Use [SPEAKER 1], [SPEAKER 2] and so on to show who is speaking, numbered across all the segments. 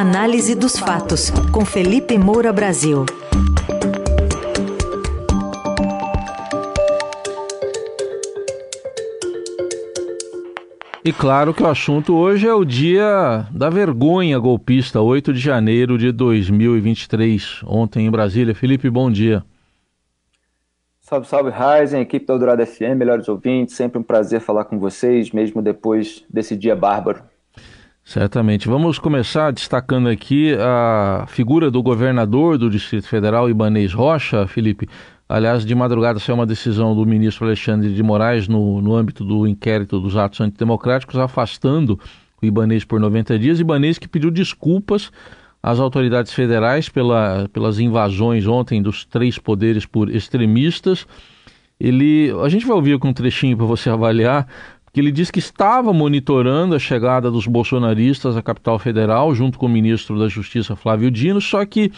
[SPEAKER 1] Análise dos fatos, com Felipe Moura Brasil.
[SPEAKER 2] E claro que o assunto hoje é o dia da vergonha golpista, 8 de janeiro de 2023, ontem em Brasília. Felipe, bom dia.
[SPEAKER 3] Salve, salve, Ryzen, equipe da Eldorado FM, melhores ouvintes, sempre um prazer falar com vocês, mesmo depois desse dia bárbaro.
[SPEAKER 2] Certamente. Vamos começar destacando aqui a figura do governador do Distrito Federal, Ibanês Rocha, Felipe. Aliás, de madrugada saiu uma decisão do ministro Alexandre de Moraes no, no âmbito do inquérito dos atos antidemocráticos, afastando o Ibanês por 90 dias. Ibanês que pediu desculpas às autoridades federais pela, pelas invasões ontem dos três poderes por extremistas. Ele, a gente vai ouvir com um trechinho para você avaliar, que ele disse que estava monitorando a chegada dos bolsonaristas à capital federal, junto com o ministro da Justiça Flávio Dino, só que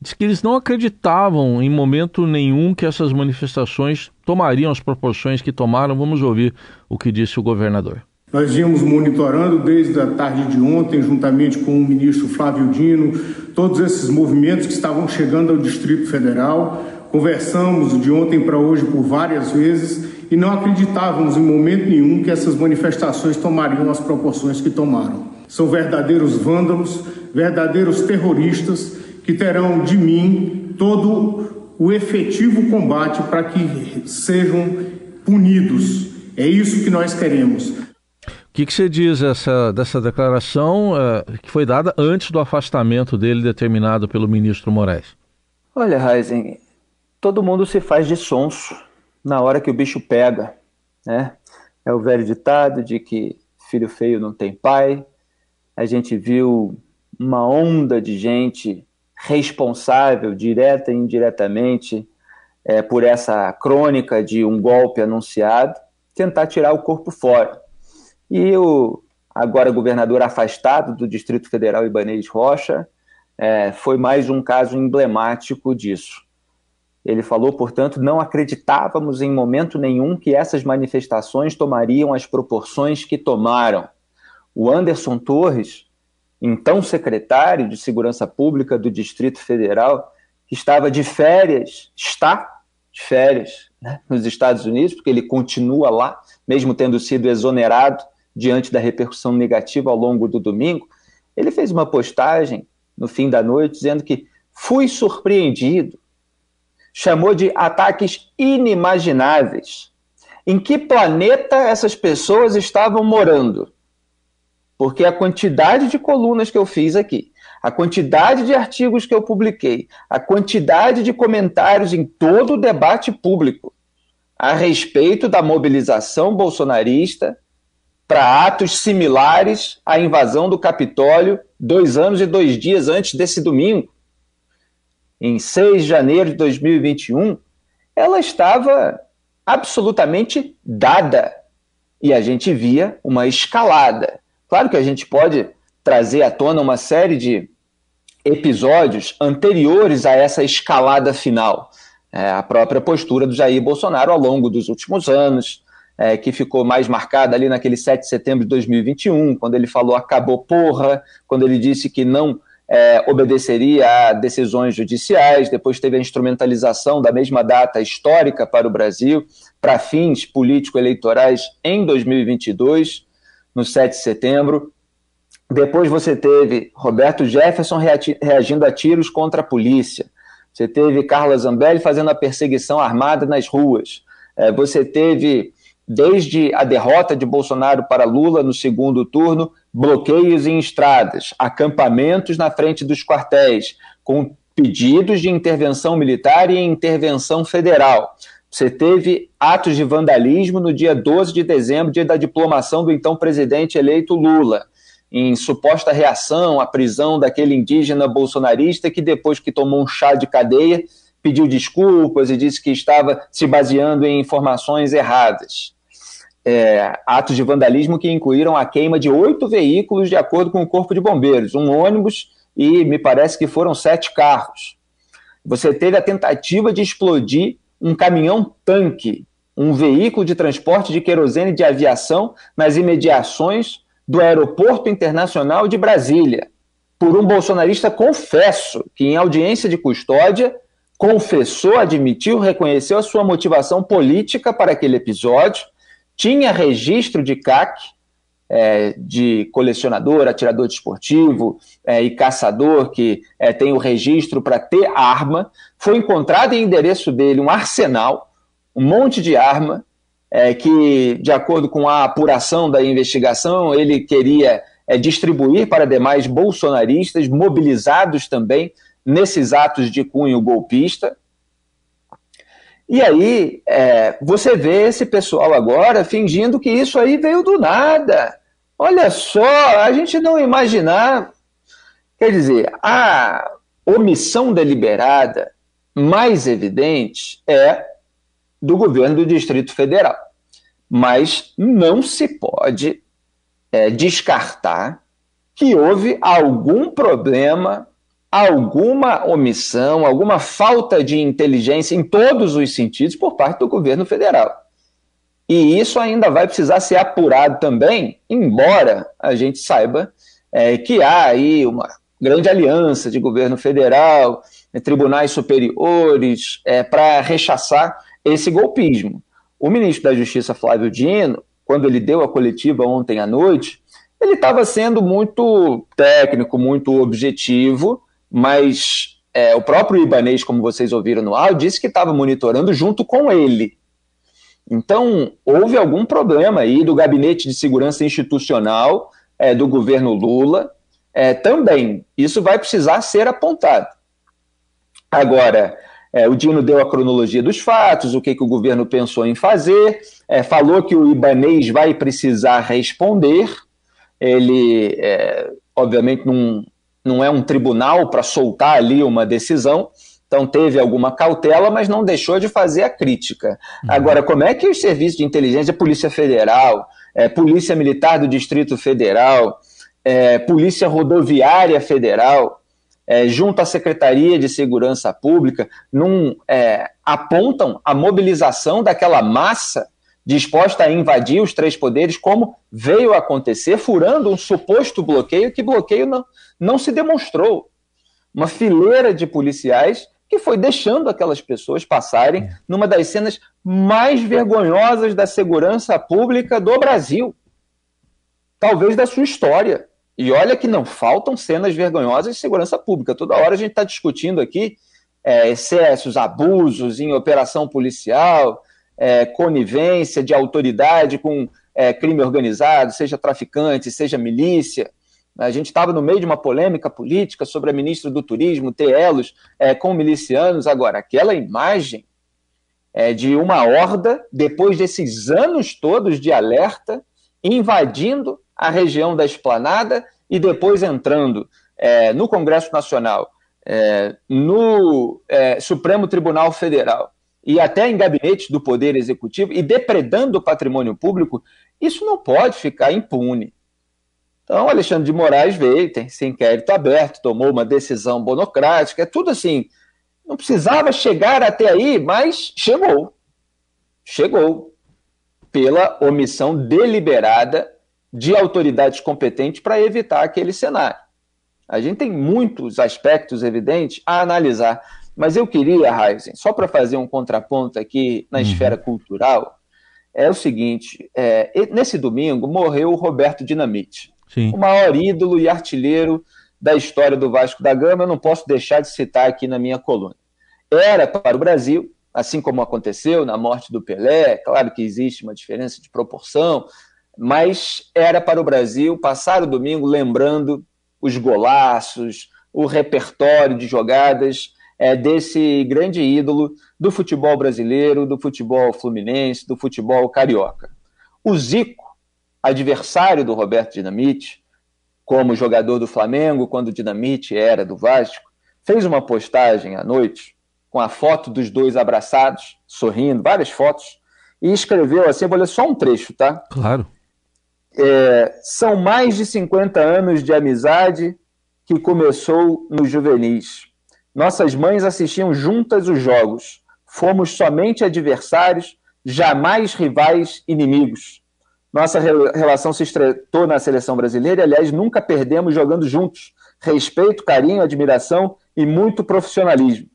[SPEAKER 2] diz que eles não acreditavam em momento nenhum que essas manifestações tomariam as proporções que tomaram. Vamos ouvir o que disse o governador.
[SPEAKER 4] Nós vimos monitorando desde a tarde de ontem, juntamente com o ministro Flávio Dino, todos esses movimentos que estavam chegando ao Distrito Federal. Conversamos de ontem para hoje por várias vezes e não acreditávamos em momento nenhum que essas manifestações tomariam as proporções que tomaram. São verdadeiros vândalos, verdadeiros terroristas que terão de mim todo o efetivo combate para que sejam punidos. É isso que nós queremos
[SPEAKER 2] que, que você diz essa, dessa declaração uh, que foi dada antes do afastamento dele determinado pelo ministro Moraes?
[SPEAKER 3] Olha, Heisen, todo mundo se faz de sonso na hora que o bicho pega, né? É o velho ditado de que filho feio não tem pai. A gente viu uma onda de gente responsável, direta e indiretamente, é, por essa crônica de um golpe anunciado, tentar tirar o corpo fora. E o agora governador afastado do Distrito Federal, Ibanez Rocha, é, foi mais um caso emblemático disso. Ele falou, portanto, não acreditávamos em momento nenhum que essas manifestações tomariam as proporções que tomaram. O Anderson Torres, então secretário de Segurança Pública do Distrito Federal, que estava de férias, está de férias né, nos Estados Unidos, porque ele continua lá, mesmo tendo sido exonerado diante da repercussão negativa ao longo do domingo, ele fez uma postagem no fim da noite dizendo que fui surpreendido, chamou de ataques inimagináveis. Em que planeta essas pessoas estavam morando? Porque a quantidade de colunas que eu fiz aqui, a quantidade de artigos que eu publiquei, a quantidade de comentários em todo o debate público a respeito da mobilização bolsonarista para atos similares à invasão do Capitólio dois anos e dois dias antes desse domingo. Em 6 de janeiro de 2021, ela estava absolutamente dada e a gente via uma escalada. Claro que a gente pode trazer à tona uma série de episódios anteriores a essa escalada final. É, a própria postura do Jair Bolsonaro ao longo dos últimos anos, é, que ficou mais marcada ali naquele 7 de setembro de 2021, quando ele falou acabou porra, quando ele disse que não é, obedeceria a decisões judiciais, depois teve a instrumentalização da mesma data histórica para o Brasil, para fins político-eleitorais em 2022, no 7 de setembro. Depois você teve Roberto Jefferson reagindo a tiros contra a polícia. Você teve Carla Zambelli fazendo a perseguição armada nas ruas. É, você teve desde a derrota de Bolsonaro para Lula no segundo turno, bloqueios em estradas, acampamentos na frente dos quartéis, com pedidos de intervenção militar e intervenção federal. Você teve atos de vandalismo no dia 12 de dezembro, dia da diplomação do então presidente eleito Lula, em suposta reação à prisão daquele indígena bolsonarista que, depois que tomou um chá de cadeia, pediu desculpas e disse que estava se baseando em informações erradas é, atos de vandalismo que incluíram a queima de oito veículos, de acordo com o Corpo de Bombeiros, um ônibus e me parece que foram sete carros. Você teve a tentativa de explodir um caminhão-tanque, um veículo de transporte de querosene de aviação nas imediações do Aeroporto Internacional de Brasília. por um bolsonarista confesso, que em audiência de custódia confessou, admitiu, reconheceu a sua motivação política para aquele episódio, tinha registro de CAC, é, de colecionador, atirador desportivo é, e caçador que é, tem o registro para ter arma. Foi encontrado em endereço dele um arsenal, um monte de arma, é, que, de acordo com a apuração da investigação, ele queria é, distribuir para demais bolsonaristas, mobilizados também nesses atos de cunho golpista. E aí é, você vê esse pessoal agora fingindo que isso aí veio do nada. Olha só, a gente não imaginar. Quer dizer, a omissão deliberada mais evidente é do governo do Distrito Federal. Mas não se pode é, descartar que houve algum problema, alguma omissão, alguma falta de inteligência em todos os sentidos por parte do governo federal. E isso ainda vai precisar ser apurado também, embora a gente saiba é, que há aí uma grande aliança de governo federal, é, tribunais superiores, é, para rechaçar esse golpismo. O ministro da Justiça, Flávio Dino, quando ele deu a coletiva ontem à noite, ele estava sendo muito técnico, muito objetivo, mas é, o próprio Ibanês, como vocês ouviram no áudio, disse que estava monitorando junto com ele. Então, houve algum problema aí do Gabinete de Segurança Institucional é, do governo Lula é, também. Isso vai precisar ser apontado. Agora, é, o Dino deu a cronologia dos fatos, o que, que o governo pensou em fazer, é, falou que o Ibanês vai precisar responder. Ele, é, obviamente, não, não é um tribunal para soltar ali uma decisão, então teve alguma cautela, mas não deixou de fazer a crítica. Uhum. Agora, como é que os serviços de inteligência, Polícia Federal, é, Polícia Militar do Distrito Federal, é, Polícia Rodoviária Federal, é, junto à Secretaria de Segurança Pública, num, é, apontam a mobilização daquela massa disposta a invadir os três poderes, como veio a acontecer, furando um suposto bloqueio, que bloqueio não, não se demonstrou. Uma fileira de policiais que foi deixando aquelas pessoas passarem é. numa das cenas mais vergonhosas da segurança pública do Brasil, talvez da sua história. E olha que não faltam cenas vergonhosas de segurança pública. Toda hora a gente está discutindo aqui é, excessos, abusos em operação policial, é, conivência de autoridade com é, crime organizado, seja traficante, seja milícia. A gente estava no meio de uma polêmica política sobre a ministra do Turismo ter elos é, com milicianos. Agora, aquela imagem é, de uma horda, depois desses anos todos de alerta, invadindo a região da esplanada e depois entrando é, no Congresso Nacional, é, no é, Supremo Tribunal Federal e até em gabinetes do Poder Executivo e depredando o patrimônio público, isso não pode ficar impune. Então, Alexandre de Moraes veio, tem esse inquérito aberto, tomou uma decisão monocrática, é tudo assim. Não precisava chegar até aí, mas chegou. Chegou. Pela omissão deliberada de autoridades competentes para evitar aquele cenário. A gente tem muitos aspectos evidentes a analisar, mas eu queria, Heisen, só para fazer um contraponto aqui na uhum. esfera cultural, é o seguinte: é, nesse domingo morreu o Roberto Dinamite, Sim. o maior ídolo e artilheiro da história do Vasco da Gama. Eu não posso deixar de citar aqui na minha coluna. Era para o Brasil, assim como aconteceu na morte do Pelé, claro que existe uma diferença de proporção, mas era para o Brasil passar o domingo lembrando os golaços, o repertório de jogadas é, desse grande ídolo do futebol brasileiro, do futebol fluminense, do futebol carioca. O Zico, adversário do Roberto Dinamite, como jogador do Flamengo, quando o Dinamite era do Vasco, fez uma postagem à noite com a foto dos dois abraçados, sorrindo, várias fotos, e escreveu assim, vou ler só um trecho, tá?
[SPEAKER 2] Claro.
[SPEAKER 3] É, são mais de 50 anos de amizade que começou no juvenis. Nossas mães assistiam juntas os jogos. Fomos somente adversários, jamais rivais inimigos. Nossa relação se estreitou na seleção brasileira e, aliás, nunca perdemos jogando juntos. respeito, carinho, admiração e muito profissionalismo.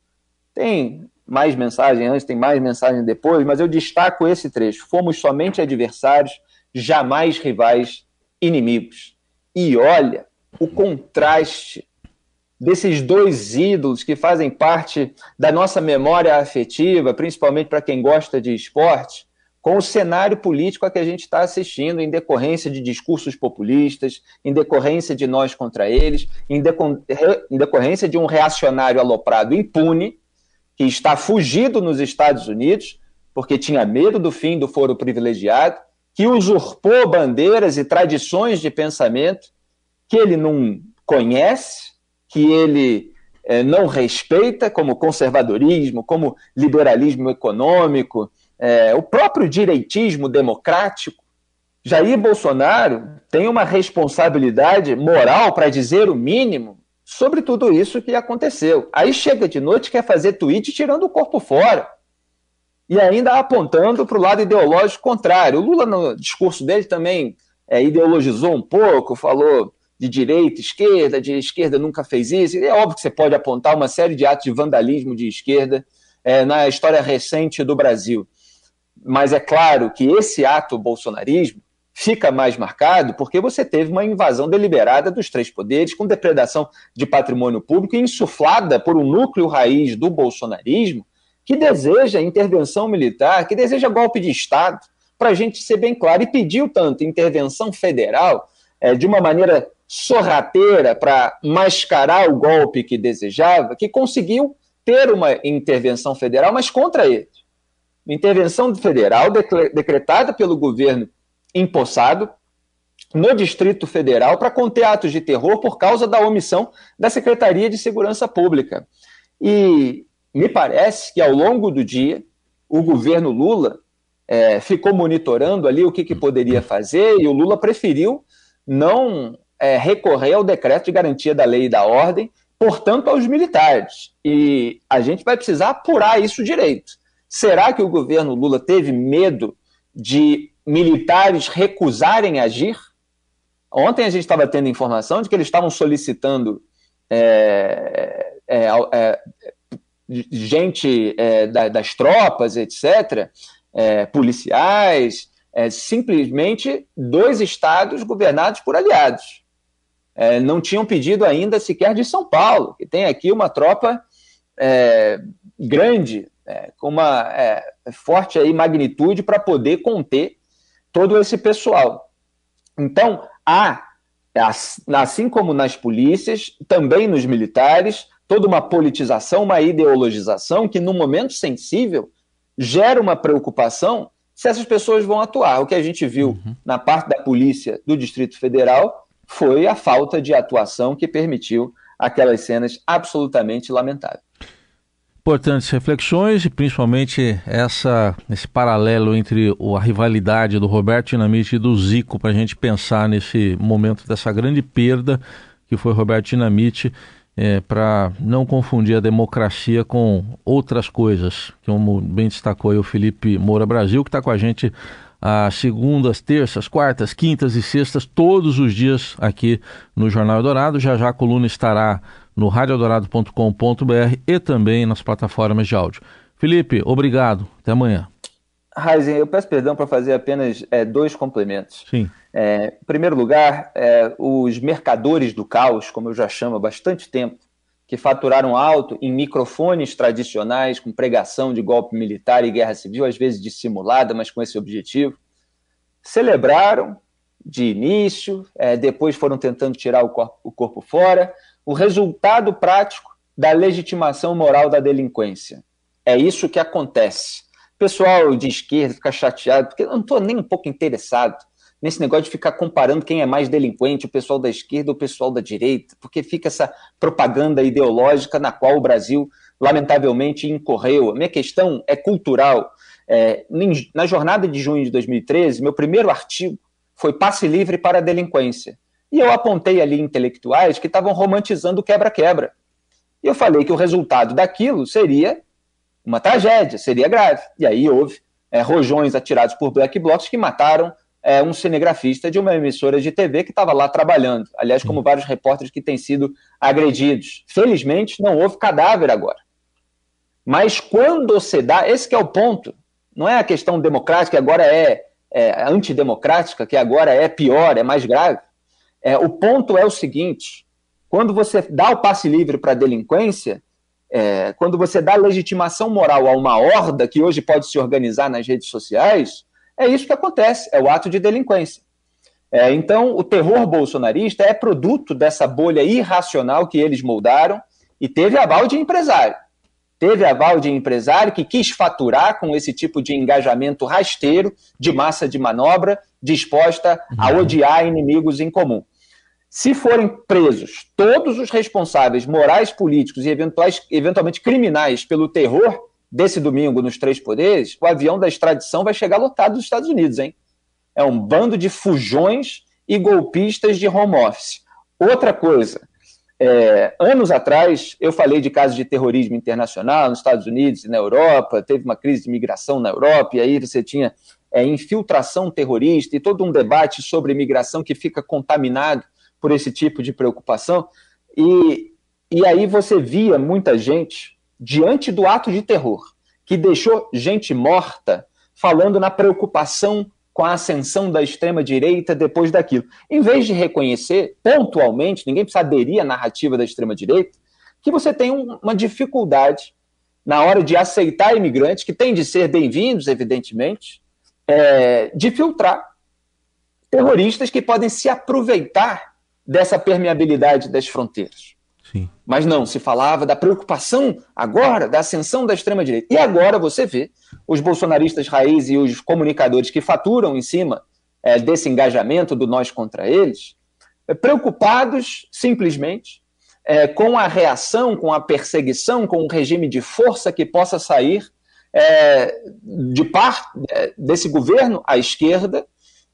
[SPEAKER 3] Tem mais mensagem antes, tem mais mensagem depois, mas eu destaco esse trecho. Fomos somente adversários, jamais rivais, inimigos. E olha o contraste desses dois ídolos que fazem parte da nossa memória afetiva, principalmente para quem gosta de esporte, com o cenário político a que a gente está assistindo, em decorrência de discursos populistas, em decorrência de nós contra eles, em, em decorrência de um reacionário aloprado impune, que está fugido nos Estados Unidos, porque tinha medo do fim do foro privilegiado, que usurpou bandeiras e tradições de pensamento que ele não conhece, que ele é, não respeita, como conservadorismo, como liberalismo econômico, é, o próprio direitismo democrático. Jair Bolsonaro tem uma responsabilidade moral, para dizer o mínimo, sobre tudo isso que aconteceu. Aí chega de noite quer fazer tweet tirando o corpo fora. E ainda apontando para o lado ideológico contrário. O Lula, no discurso dele, também é, ideologizou um pouco, falou de direita, esquerda, de esquerda nunca fez isso. É óbvio que você pode apontar uma série de atos de vandalismo de esquerda é, na história recente do Brasil. Mas é claro que esse ato bolsonarismo fica mais marcado porque você teve uma invasão deliberada dos três poderes, com depredação de patrimônio público, insuflada por um núcleo raiz do bolsonarismo que deseja intervenção militar, que deseja golpe de Estado, para a gente ser bem claro, e pediu tanto intervenção federal é, de uma maneira sorrateira para mascarar o golpe que desejava, que conseguiu ter uma intervenção federal, mas contra ele. Intervenção federal decretada pelo governo empossado no Distrito Federal para conter atos de terror por causa da omissão da Secretaria de Segurança Pública. E me parece que ao longo do dia o governo Lula é, ficou monitorando ali o que, que, poderia fazer e o Lula preferiu não é, recorrer ao decreto de garantia da lei e da ordem, portanto aos militares. E a gente vai precisar apurar isso direito. Será que o governo Lula teve medo de militares recusarem agir. Ontem a gente estava tendo informação de que eles estavam solicitando é, é, é, gente é, das tropas, etc., é, policiais, é, simplesmente dois estados governados por aliados. não tinham pedido ainda sequer de São Paulo, que tem aqui uma tropa grande, com uma forte aí magnitude para poder conter todo esse pessoal. Então, há, assim como nas polícias, também nos militares, toda uma politização, uma ideologização que, num momento sensível, gera uma preocupação se essas pessoas vão atuar. O que a gente viu uhum. na parte da polícia do Distrito Federal foi a falta de atuação que permitiu aquelas cenas absolutamente lamentáveis.
[SPEAKER 2] Importantes reflexões e principalmente essa, esse paralelo entre a rivalidade do Roberto Dinamite e do Zico para a gente pensar nesse momento dessa grande perda que foi Roberto Dinamite é, para não confundir a democracia com outras coisas, como bem destacou aí o Felipe Moura Brasil, que está com a gente às segundas, terças, quartas, quintas e sextas, todos os dias aqui no Jornal Dourado. Já já a coluna estará no radiodorado.com.br e também nas plataformas de áudio. Felipe, obrigado. Até amanhã.
[SPEAKER 3] Raizen, eu peço perdão para fazer apenas é, dois complementos.
[SPEAKER 2] Sim.
[SPEAKER 3] É, em primeiro lugar, é, os mercadores do caos, como eu já chamo há bastante tempo, que faturaram alto em microfones tradicionais, com pregação de golpe militar e guerra civil, às vezes dissimulada, mas com esse objetivo, celebraram de início, é, depois foram tentando tirar o corpo, o corpo fora, o resultado prático da legitimação moral da delinquência. É isso que acontece. O pessoal de esquerda fica chateado, porque eu não estou nem um pouco interessado nesse negócio de ficar comparando quem é mais delinquente, o pessoal da esquerda ou o pessoal da direita, porque fica essa propaganda ideológica na qual o Brasil, lamentavelmente, incorreu. A minha questão é cultural. É, na jornada de junho de 2013, meu primeiro artigo foi Passe Livre para a Delinquência. E eu apontei ali intelectuais que estavam romantizando o quebra-quebra. E eu falei que o resultado daquilo seria uma tragédia, seria grave. E aí houve é, rojões atirados por black blocs que mataram é, um cinegrafista de uma emissora de TV que estava lá trabalhando. Aliás, como vários repórteres que têm sido agredidos. Felizmente, não houve cadáver agora. Mas quando se dá, esse é o ponto. Não é a questão democrática, que agora é, é antidemocrática, que agora é pior, é mais grave. É, o ponto é o seguinte: quando você dá o passe livre para a delinquência, é, quando você dá legitimação moral a uma horda que hoje pode se organizar nas redes sociais, é isso que acontece, é o ato de delinquência. É, então, o terror bolsonarista é produto dessa bolha irracional que eles moldaram e teve aval de empresário. Teve aval de empresário que quis faturar com esse tipo de engajamento rasteiro, de massa de manobra, disposta a uhum. odiar inimigos em comum. Se forem presos todos os responsáveis morais, políticos e eventuais, eventualmente criminais pelo terror desse domingo nos Três Poderes, o avião da extradição vai chegar lotado dos Estados Unidos, hein? É um bando de fujões e golpistas de home office. Outra coisa, é, anos atrás eu falei de casos de terrorismo internacional nos Estados Unidos e na Europa, teve uma crise de migração na Europa, e aí você tinha é, infiltração terrorista e todo um debate sobre imigração que fica contaminado por esse tipo de preocupação. E, e aí você via muita gente diante do ato de terror que deixou gente morta, falando na preocupação com a ascensão da extrema-direita depois daquilo. Em vez de reconhecer pontualmente, ninguém precisa aderir à narrativa da extrema-direita, que você tem um, uma dificuldade na hora de aceitar imigrantes, que têm de ser bem-vindos, evidentemente, é, de filtrar terroristas que podem se aproveitar dessa permeabilidade das fronteiras. Sim. Mas não, se falava da preocupação agora da ascensão da extrema-direita. E agora você vê os bolsonaristas raiz e os comunicadores que faturam em cima é, desse engajamento do nós contra eles, é, preocupados simplesmente é, com a reação, com a perseguição, com um regime de força que possa sair é, de parte é, desse governo à esquerda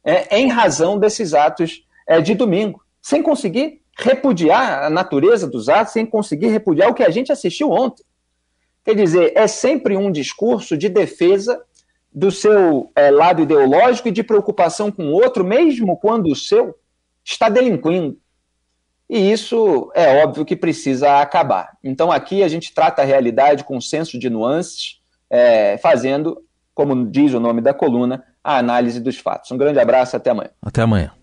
[SPEAKER 3] é, em razão desses atos de domingo, sem conseguir repudiar a natureza dos atos sem conseguir repudiar o que a gente assistiu ontem. Quer dizer, é sempre um discurso de defesa do seu é, lado ideológico e de preocupação com o outro, mesmo quando o seu está delinquindo. E isso é óbvio que precisa acabar. Então aqui a gente trata a realidade com senso de nuances, é, fazendo, como diz o nome da coluna, a análise dos fatos. Um grande abraço, até amanhã.
[SPEAKER 2] Até amanhã.